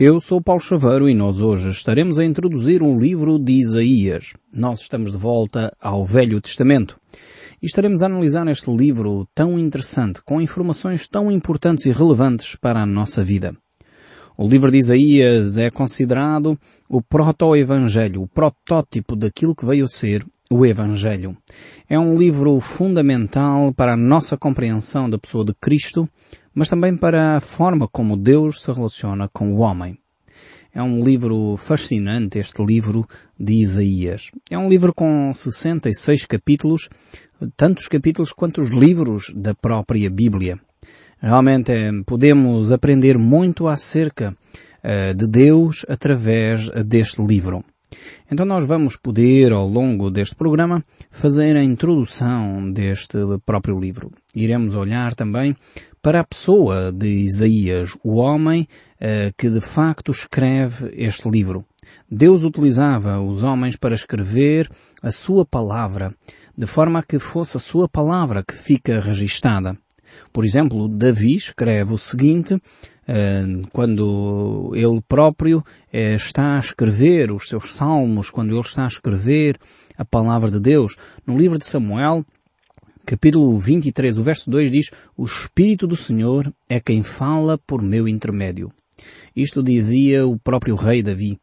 Eu sou Paulo Chaveiro e nós hoje estaremos a introduzir um livro de Isaías. Nós estamos de volta ao Velho Testamento. E estaremos a analisar este livro tão interessante, com informações tão importantes e relevantes para a nossa vida. O livro de Isaías é considerado o proto-evangelho, o protótipo daquilo que veio a ser o Evangelho. É um livro fundamental para a nossa compreensão da pessoa de Cristo, mas também para a forma como Deus se relaciona com o homem. É um livro fascinante, este livro de Isaías. É um livro com 66 capítulos, tantos capítulos quanto os livros da própria Bíblia. Realmente é, podemos aprender muito acerca uh, de Deus através deste livro. Então nós vamos poder, ao longo deste programa, fazer a introdução deste próprio livro. Iremos olhar também para a pessoa de Isaías, o homem uh, que de facto escreve este livro. Deus utilizava os homens para escrever a sua palavra, de forma a que fosse a sua palavra que fica registada. Por exemplo, Davi escreve o seguinte, eh, quando ele próprio eh, está a escrever os seus salmos, quando ele está a escrever a palavra de Deus. No livro de Samuel, capítulo 23, o verso 2 diz, o Espírito do Senhor é quem fala por meu intermédio. Isto dizia o próprio rei Davi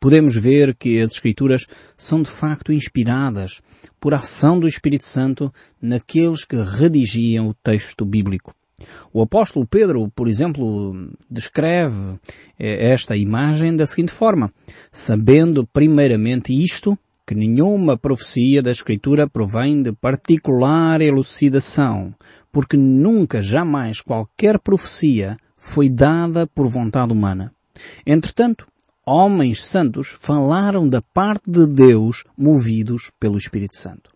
podemos ver que as Escrituras são de facto inspiradas por ação do Espírito Santo naqueles que redigiam o texto bíblico. O apóstolo Pedro, por exemplo, descreve eh, esta imagem da seguinte forma, sabendo primeiramente isto, que nenhuma profecia da Escritura provém de particular elucidação, porque nunca, jamais qualquer profecia foi dada por vontade humana. Entretanto, homens santos falaram da parte de Deus movidos pelo Espírito Santo.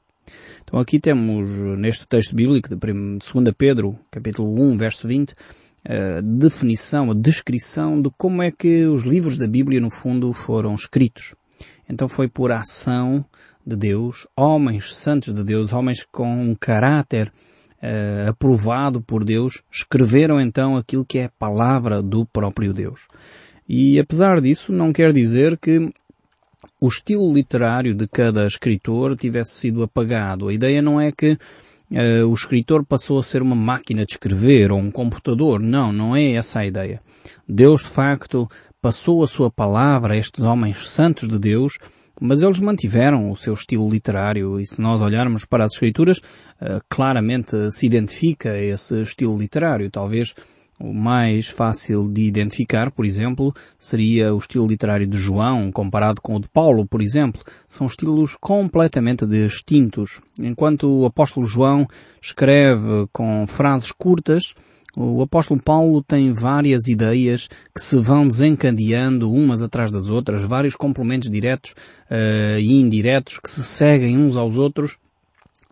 Então aqui temos neste texto bíblico de 2 Pedro, capítulo 1, verso 20, a definição, a descrição de como é que os livros da Bíblia no fundo foram escritos. Então foi por ação de Deus, homens santos de Deus, homens com um caráter uh, aprovado por Deus, escreveram então aquilo que é a palavra do próprio Deus. E apesar disso, não quer dizer que o estilo literário de cada escritor tivesse sido apagado. A ideia não é que uh, o escritor passou a ser uma máquina de escrever ou um computador. Não, não é essa a ideia. Deus, de facto, passou a sua palavra a estes homens santos de Deus, mas eles mantiveram o seu estilo literário e se nós olharmos para as escrituras, uh, claramente se identifica esse estilo literário. Talvez o mais fácil de identificar, por exemplo, seria o estilo literário de João comparado com o de Paulo, por exemplo. São estilos completamente distintos. Enquanto o apóstolo João escreve com frases curtas, o apóstolo Paulo tem várias ideias que se vão desencadeando umas atrás das outras, vários complementos diretos uh, e indiretos que se seguem uns aos outros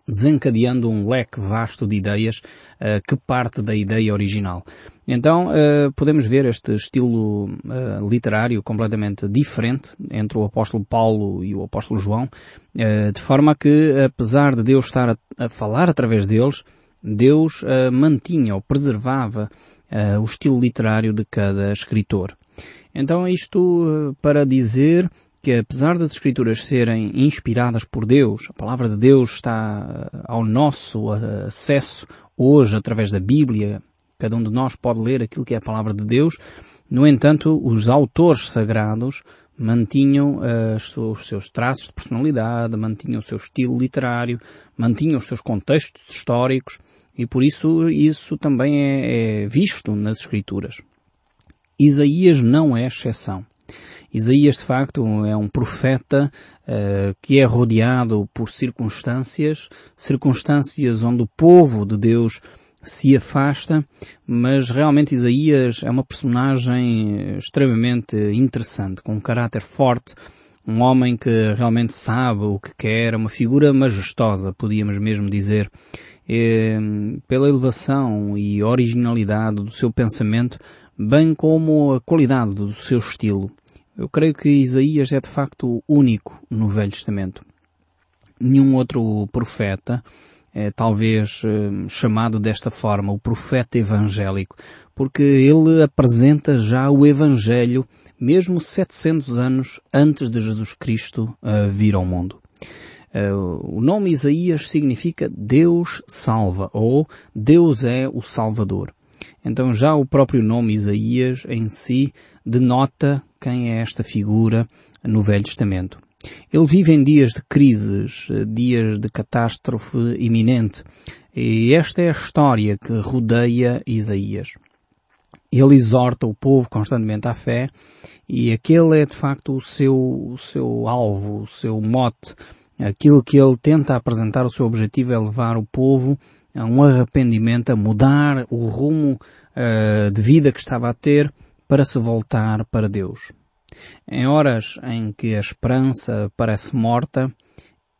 desencadeando um leque vasto de ideias uh, que parte da ideia original. Então uh, podemos ver este estilo uh, literário completamente diferente entre o apóstolo Paulo e o apóstolo João, de forma que, apesar de Deus estar a, a falar através deles, Deus mantinha ou preservava o estilo literário de cada escritor. Então isto para dizer que apesar das escrituras serem inspiradas por Deus, a palavra de Deus está eh, ao nosso eh, acesso hoje através da Bíblia, cada um de nós pode ler aquilo que é a palavra de Deus, no entanto, os autores sagrados mantinham uh, os seus traços de personalidade, mantinham o seu estilo literário, mantinham os seus contextos históricos e por isso isso também é, é visto nas escrituras. Isaías não é exceção. Isaías, de facto, é um profeta uh, que é rodeado por circunstâncias, circunstâncias onde o povo de Deus se afasta, mas realmente Isaías é uma personagem extremamente interessante, com um caráter forte, um homem que realmente sabe o que quer, uma figura majestosa, podíamos mesmo dizer. E, pela elevação e originalidade do seu pensamento, bem como a qualidade do seu estilo. Eu creio que Isaías é de facto único no Velho Testamento. Nenhum outro profeta é talvez chamado desta forma, o profeta evangélico, porque ele apresenta já o Evangelho mesmo 700 anos antes de Jesus Cristo vir ao mundo. o nome Isaías significa Deus salva ou Deus é o Salvador. Então já o próprio nome Isaías em si denota quem é esta figura no Velho Testamento. Ele vive em dias de crises, dias de catástrofe iminente. E esta é a história que rodeia Isaías. Ele exorta o povo constantemente à fé e aquele é de facto o seu, o seu alvo, o seu mote. Aquilo que ele tenta apresentar, o seu objetivo é levar o povo a um arrependimento, a mudar o rumo uh, de vida que estava a ter para se voltar para Deus. Em horas em que a esperança parece morta,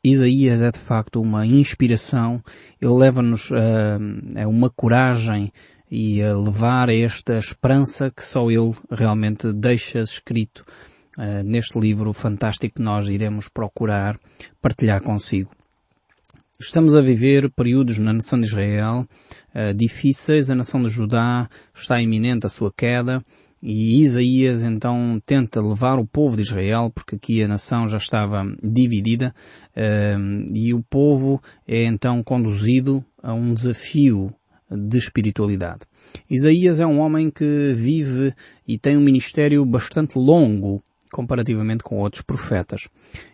Isaías é de facto uma inspiração, ele leva-nos a, a uma coragem e a levar esta esperança que só ele realmente deixa escrito uh, neste livro fantástico que nós iremos procurar partilhar consigo. Estamos a viver períodos na nação de Israel uh, difíceis, a nação de Judá está iminente a sua queda e Isaías então tenta levar o povo de Israel, porque aqui a nação já estava dividida, uh, e o povo é então conduzido a um desafio de espiritualidade. Isaías é um homem que vive e tem um ministério bastante longo comparativamente com outros profetas.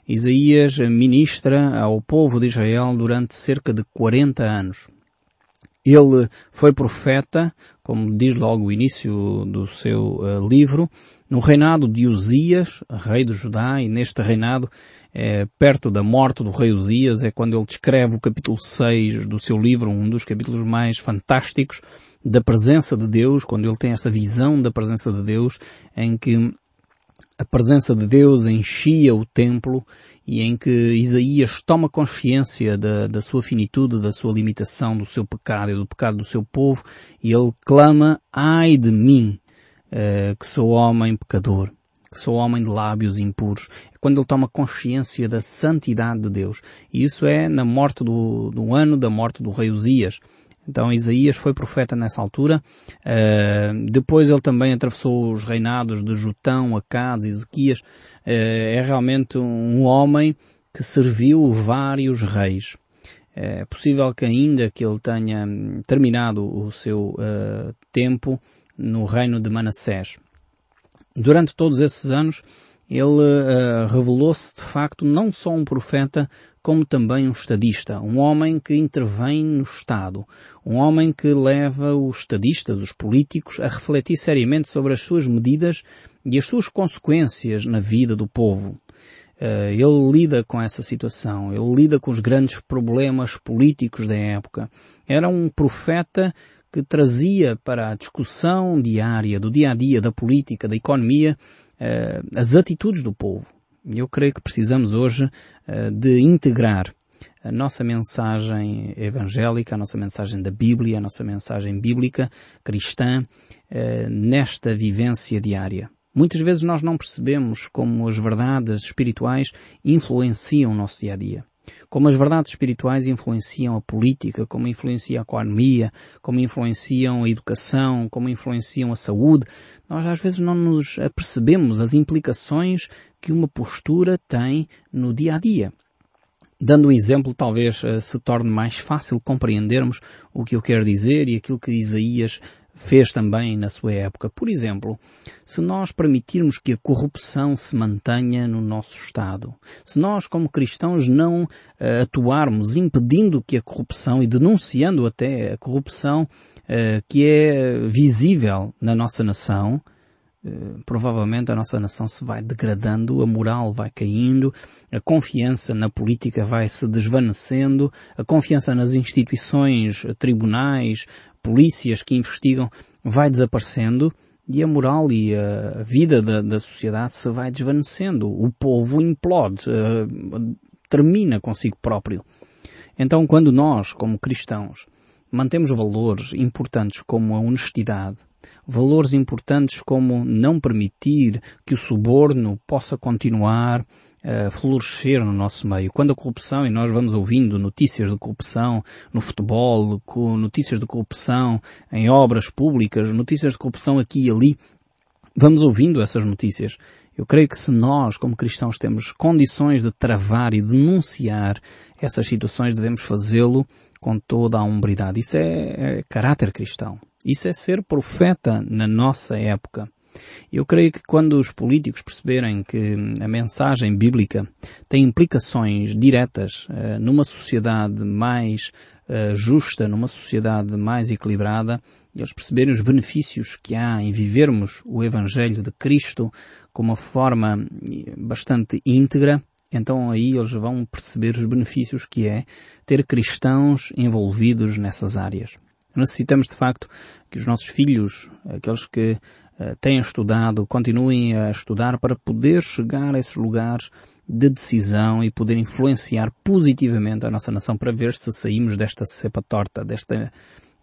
Isaías ministra ao povo de Israel durante cerca de 40 anos. Ele foi profeta, como diz logo o início do seu uh, livro, no reinado de Uzias, rei de Judá, e neste reinado, é, perto da morte do rei Uzias, é quando ele descreve o capítulo 6 do seu livro, um dos capítulos mais fantásticos da presença de Deus, quando ele tem essa visão da presença de Deus, em que a presença de Deus enchia o templo e em que Isaías toma consciência da, da sua finitude, da sua limitação, do seu pecado e do pecado do seu povo e ele clama, ai de mim, uh, que sou homem pecador, que sou homem de lábios impuros. É quando ele toma consciência da santidade de Deus. E isso é na morte do, do ano da morte do rei Uzias. Então Isaías foi profeta nessa altura. Uh, depois ele também atravessou os reinados de Jotão, Acaz, Ezequias. Uh, é realmente um homem que serviu vários reis. É possível que ainda que ele tenha terminado o seu uh, tempo no reino de Manassés. Durante todos esses anos, ele revelou-se de facto não só um profeta, como também um estadista, um homem que intervém no Estado, um homem que leva os estadistas, os políticos, a refletir seriamente sobre as suas medidas e as suas consequências na vida do povo. Eh, ele lida com essa situação, ele lida com os grandes problemas políticos da época. Era um profeta que trazia para a discussão diária, do dia a dia, da política, da economia, eh, as atitudes do povo. Eu creio que precisamos hoje uh, de integrar a nossa mensagem evangélica, a nossa mensagem da Bíblia, a nossa mensagem bíblica, cristã, uh, nesta vivência diária. Muitas vezes nós não percebemos como as verdades espirituais influenciam o nosso dia a dia como as verdades espirituais influenciam a política, como influenciam a economia, como influenciam a educação, como influenciam a saúde. Nós às vezes não nos apercebemos as implicações que uma postura tem no dia a dia. Dando um exemplo, talvez eh, se torne mais fácil compreendermos o que eu quero dizer e aquilo que Isaías fez também na sua época. Por exemplo, se nós permitirmos que a corrupção se mantenha no nosso Estado, se nós como cristãos não uh, atuarmos impedindo que a corrupção e denunciando até a corrupção uh, que é visível na nossa nação, provavelmente a nossa nação se vai degradando, a moral vai caindo, a confiança na política vai se desvanecendo, a confiança nas instituições, tribunais, polícias que investigam vai desaparecendo e a moral e a vida da, da sociedade se vai desvanecendo. O povo implode, uh, termina consigo próprio. Então, quando nós, como cristãos, mantemos valores importantes como a honestidade, valores importantes como não permitir que o suborno possa continuar a florescer no nosso meio. Quando a corrupção, e nós vamos ouvindo notícias de corrupção no futebol, notícias de corrupção em obras públicas, notícias de corrupção aqui e ali, vamos ouvindo essas notícias. Eu creio que se nós, como cristãos, temos condições de travar e denunciar essas situações, devemos fazê-lo com toda a umbridade. Isso é, é caráter cristão. Isso é ser profeta na nossa época. Eu creio que quando os políticos perceberem que a mensagem bíblica tem implicações diretas uh, numa sociedade mais uh, justa, numa sociedade mais equilibrada, e eles perceberem os benefícios que há em vivermos o Evangelho de Cristo com uma forma bastante íntegra, então aí eles vão perceber os benefícios que é ter cristãos envolvidos nessas áreas. Necessitamos de facto que os nossos filhos, aqueles que uh, têm estudado, continuem a estudar para poder chegar a esses lugares de decisão e poder influenciar positivamente a nossa nação para ver se saímos desta cepa torta, desta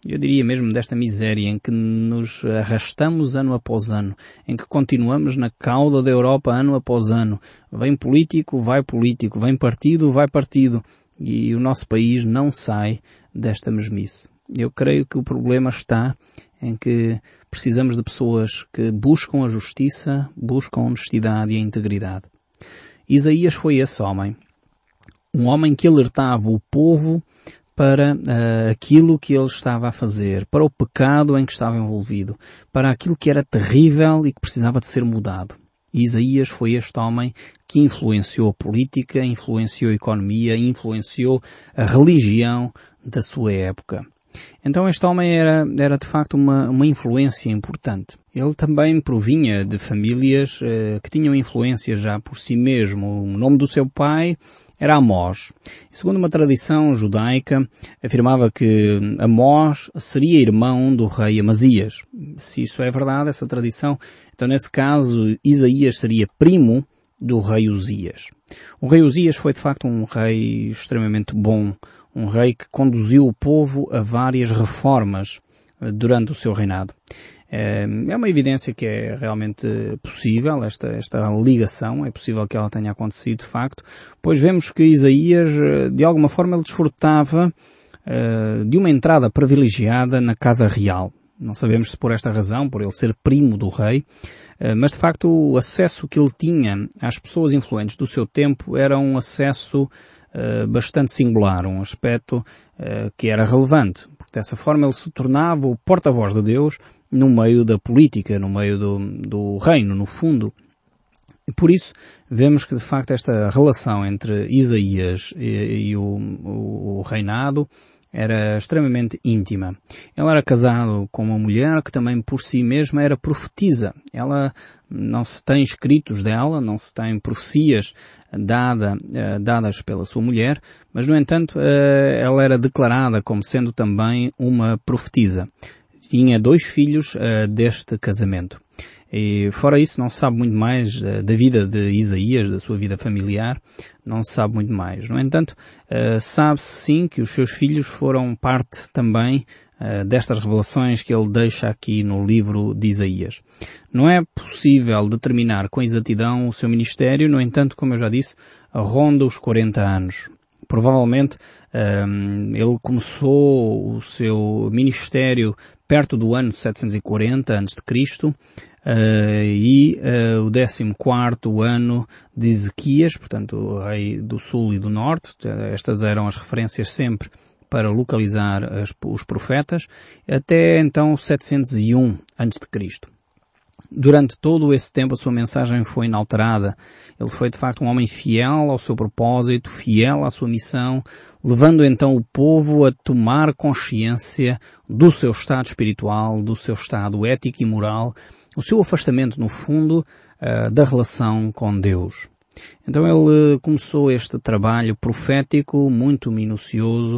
eu diria mesmo desta miséria em que nos arrastamos ano após ano, em que continuamos na cauda da Europa ano após ano. Vem político, vai político, vem partido, vai partido. E o nosso país não sai desta mesmice. Eu creio que o problema está em que precisamos de pessoas que buscam a justiça, buscam a honestidade e a integridade. Isaías foi esse homem. Um homem que alertava o povo para uh, aquilo que ele estava a fazer, para o pecado em que estava envolvido, para aquilo que era terrível e que precisava de ser mudado. Isaías foi este homem que influenciou a política, influenciou a economia, influenciou a religião da sua época. Então este homem era, era de facto uma, uma influência importante. Ele também provinha de famílias uh, que tinham influência já por si mesmo. O nome do seu pai era Amós. Segundo uma tradição judaica, afirmava que Amós seria irmão do rei Amazias. Se isso é verdade, essa tradição, então nesse caso Isaías seria primo do rei Uzias. O rei Uzias foi de facto um rei extremamente bom, um rei que conduziu o povo a várias reformas eh, durante o seu reinado. É uma evidência que é realmente possível, esta, esta ligação, é possível que ela tenha acontecido de facto, pois vemos que Isaías, eh, de alguma forma, ele desfrutava de uma entrada privilegiada na casa real. Não sabemos se por esta razão, por ele ser primo do rei, mas de facto o acesso que ele tinha às pessoas influentes do seu tempo era um acesso bastante singular, um aspecto que era relevante. Porque dessa forma ele se tornava o porta-voz de Deus no meio da política, no meio do, do reino, no fundo. E por isso vemos que de facto esta relação entre Isaías e, e o, o, reinado era extremamente íntima. Ele era casado com uma mulher que também por si mesma era profetisa. Ela não se tem escritos dela, não se tem profecias dada, eh, dadas pela sua mulher, mas no entanto eh, ela era declarada como sendo também uma profetisa tinha dois filhos uh, deste casamento. E fora isso, não se sabe muito mais uh, da vida de Isaías, da sua vida familiar, não se sabe muito mais. No entanto, uh, sabe-se sim que os seus filhos foram parte também destas revelações que ele deixa aqui no livro de Isaías. Não é possível determinar com exatidão o seu ministério, no entanto, como eu já disse, ronda os 40 anos. Provavelmente um, ele começou o seu ministério perto do ano 740 a.C. Uh, e uh, o 14 ano de Ezequias, portanto o rei do sul e do norte, estas eram as referências sempre para localizar as, os profetas, até então 701 a.C. Durante todo esse tempo a sua mensagem foi inalterada. Ele foi de facto um homem fiel ao seu propósito, fiel à sua missão, levando então o povo a tomar consciência do seu estado espiritual, do seu estado ético e moral, o seu afastamento no fundo uh, da relação com Deus. Então ele começou este trabalho profético muito minucioso,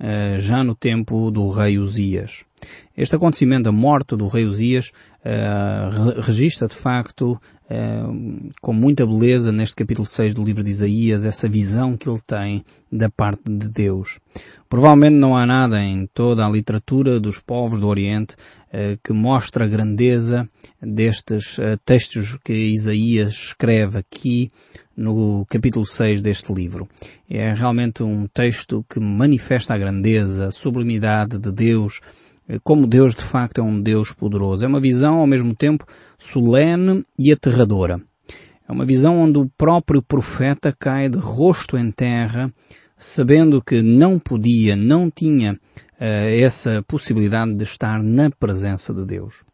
uh, já no tempo do rei Uzias. Este acontecimento, a morte do rei Uzias, uh, registra de facto uh, com muita beleza neste capítulo 6 do livro de Isaías essa visão que ele tem da parte de Deus. Provavelmente não há nada em toda a literatura dos povos do Oriente uh, que mostre a grandeza destes textos que Isaías escreve aqui no capítulo 6 deste livro. É realmente um texto que manifesta a grandeza, a sublimidade de Deus, eh, como Deus de facto é um Deus poderoso. É uma visão ao mesmo tempo solene e aterradora. É uma visão onde o próprio profeta cai de rosto em terra, sabendo que não podia, não tinha uh, essa possibilidade de estar na presença de Deus.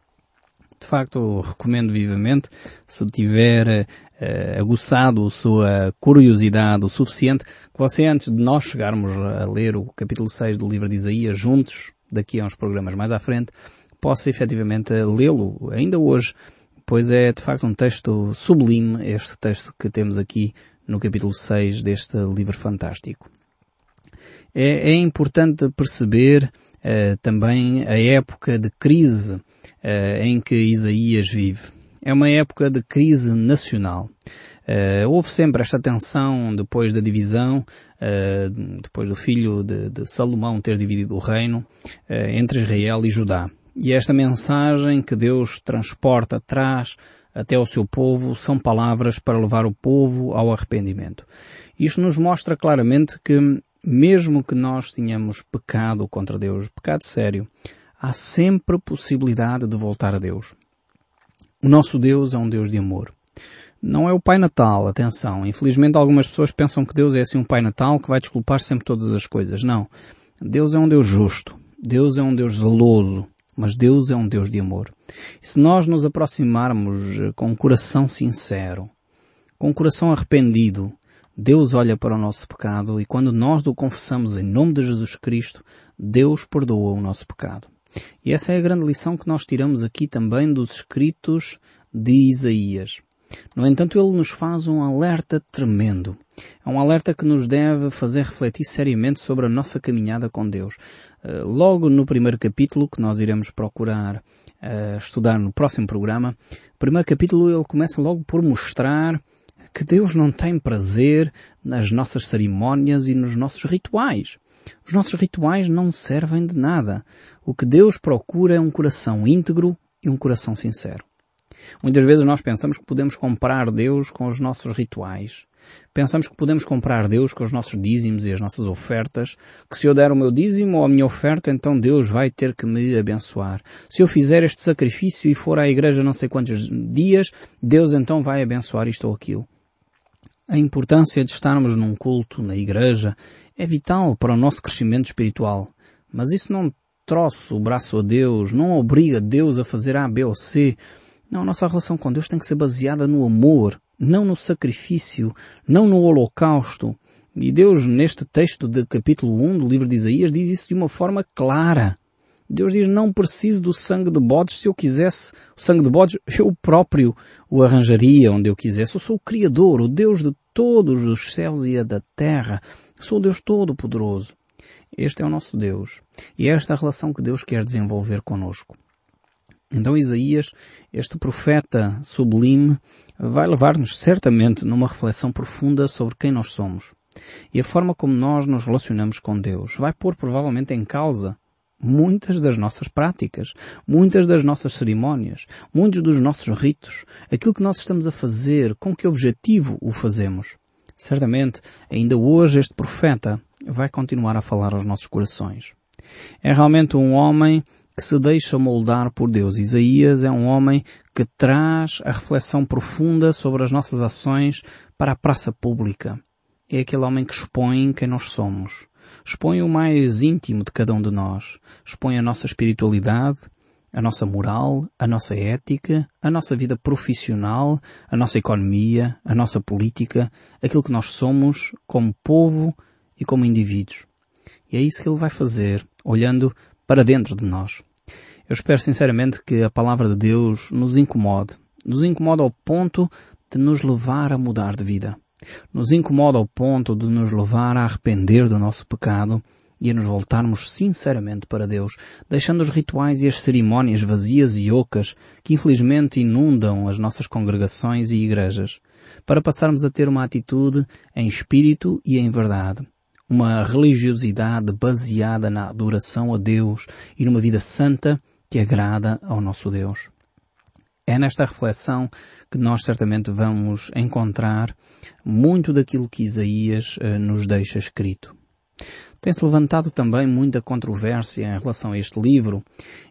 De facto, recomendo vivamente, se tiver uh, aguçado a sua curiosidade o suficiente, que você antes de nós chegarmos a ler o capítulo 6 do livro de Isaías juntos, daqui a uns programas mais à frente, possa efetivamente lê-lo ainda hoje, pois é de facto um texto sublime, este texto que temos aqui no capítulo 6 deste livro fantástico. É, é importante perceber uh, também a época de crise uh, em que Isaías vive. É uma época de crise nacional. Uh, houve sempre esta tensão depois da divisão, depois do filho de, de, Salomão ter dividido o reino uh, entre Israel e Judá. E esta mensagem que Deus transporta, traz até ao seu povo, são palavras para levar o povo ao arrependimento. Isto nos mostra claramente que, mesmo que nós tenhamos pecado contra Deus, pecado sério, há sempre possibilidade de voltar a Deus. O nosso Deus é um Deus de amor não é o Pai Natal, atenção. Infelizmente algumas pessoas pensam que Deus é assim um Pai Natal que vai desculpar sempre todas as coisas. Não. Deus é um Deus justo. Deus é um Deus zeloso. Mas Deus é um Deus de amor. E se nós nos aproximarmos eh, com um coração sincero, com um coração arrependido, Deus olha para o nosso pecado e quando nós o confessamos em nome de Jesus Cristo, Deus perdoa o nosso pecado. E essa é a grande lição que nós tiramos aqui também dos escritos de Isaías. No entanto, ele nos faz um alerta tremendo. É um alerta que nos deve fazer refletir seriamente sobre a nossa caminhada com Deus. Eh, logo no primeiro capítulo, que nós iremos procurar uh, estudar no próximo programa, o primeiro capítulo ele começa logo por mostrar que Deus não tem prazer nas nossas cerimónias e nos nossos rituais. Os nossos rituais não servem de nada. O que Deus procura é um coração íntegro e um coração sincero. Muitas vezes nós pensamos que podemos comprar Deus com os nossos rituais. Pensamos que podemos comprar Deus com os nossos dízimos e as nossas ofertas, que se eu der o meu dízimo ou a minha oferta, então Deus vai ter que me abençoar. Se eu fizer este sacrifício e for à igreja não sei quantos dias, Deus então vai abençoar isto ou aquilo. A importância de estarmos num culto na igreja é vital para o nosso crescimento espiritual. Mas isso não troça o braço a Deus, não obriga Deus a fazer A, B ou C, não, a nossa relação com Deus tem que ser baseada no amor, não no sacrifício, não no holocausto. E Deus, neste texto de capítulo 1 do livro de Isaías, diz isso de uma forma clara. Deus diz, não preciso do sangue de bodes. Se eu quisesse o sangue de bodes, eu próprio o arranjaria onde eu quisesse. Eu sou o Criador, o Deus de todos os céus e a da terra. Sou o Deus Todo-Poderoso. Este é o nosso Deus. E é esta a relação que Deus quer desenvolver conosco. Então Isaías, este profeta sublime, vai levar-nos certamente numa reflexão profunda sobre quem nós somos. E a forma como nós nos relacionamos com Deus vai pôr provavelmente em causa muitas das nossas práticas, muitas das nossas cerimónias, muitos dos nossos ritos, aquilo que nós estamos a fazer, com que objetivo o fazemos. Certamente, ainda hoje este profeta vai continuar a falar aos nossos corações. É realmente um homem que se deixa moldar por Deus. Isaías é um homem que traz a reflexão profunda sobre as nossas ações para a praça pública. É aquele homem que expõe quem nós somos. Expõe o mais íntimo de cada um de nós. Expõe a nossa espiritualidade, a nossa moral, a nossa ética, a nossa vida profissional, a nossa economia, a nossa política, aquilo que nós somos como povo e como indivíduos. E é isso que ele vai fazer, olhando para dentro de nós. Eu espero sinceramente que a palavra de Deus nos incomode. Nos incomoda ao ponto de nos levar a mudar de vida. Nos incomoda ao ponto de nos levar a arrepender do nosso pecado e a nos voltarmos sinceramente para Deus, deixando os rituais e as cerimónias vazias e ocas que infelizmente inundam as nossas congregações e igrejas, para passarmos a ter uma atitude em espírito e em verdade. Uma religiosidade baseada na adoração a Deus e numa vida santa que agrada ao nosso Deus. É nesta reflexão que nós certamente vamos encontrar muito daquilo que Isaías uh, nos deixa escrito. Tem-se levantado também muita controvérsia em relação a este livro,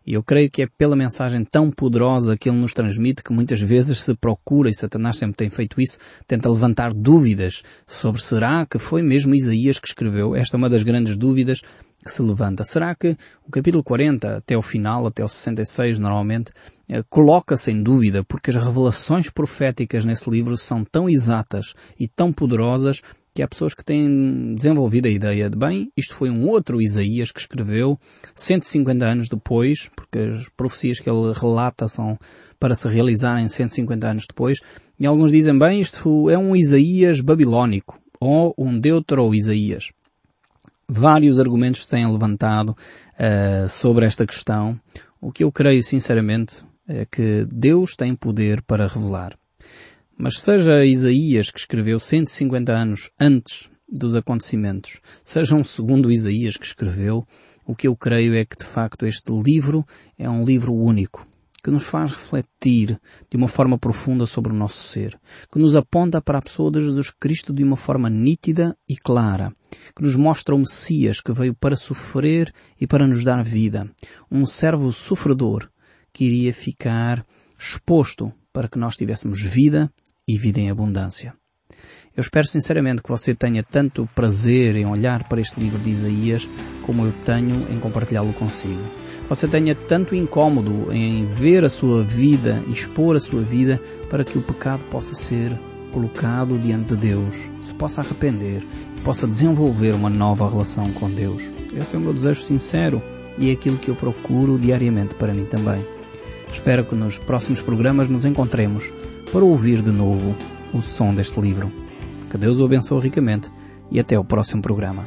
e eu creio que é pela mensagem tão poderosa que ele nos transmite que muitas vezes se procura, e Satanás sempre tem feito isso, tenta levantar dúvidas sobre será que foi mesmo Isaías que escreveu. Esta é uma das grandes dúvidas que se levanta. Será que o capítulo 40 até o final, até o 66 normalmente, eh, coloca-se em dúvida porque as revelações proféticas nesse livro são tão exatas e tão poderosas que há pessoas que têm desenvolvido a ideia de, bem, isto foi um outro Isaías que escreveu 150 anos depois, porque as profecias que ele relata são para se realizarem 150 anos depois, e alguns dizem, bem, isto é um Isaías babilónico, ou um Deutero-Isaías. Vários argumentos se têm levantado uh, sobre esta questão. O que eu creio sinceramente é que Deus tem poder para revelar. Mas seja Isaías que escreveu 150 anos antes dos acontecimentos, seja um segundo Isaías que escreveu, o que eu creio é que de facto este livro é um livro único que nos faz refletir de uma forma profunda sobre o nosso ser, que nos aponta para a pessoa de Jesus Cristo de uma forma nítida e clara, que nos mostra o Messias que veio para sofrer e para nos dar vida, um servo sofredor que iria ficar exposto para que nós tivéssemos vida e vida em abundância. Eu espero sinceramente que você tenha tanto prazer em olhar para este livro de Isaías como eu tenho em compartilhá-lo consigo você tenha tanto incômodo em ver a sua vida, expor a sua vida, para que o pecado possa ser colocado diante de Deus, se possa arrepender e possa desenvolver uma nova relação com Deus. Esse é o meu desejo sincero e é aquilo que eu procuro diariamente para mim também. Espero que nos próximos programas nos encontremos para ouvir de novo o som deste livro. Que Deus o abençoe ricamente e até o próximo programa.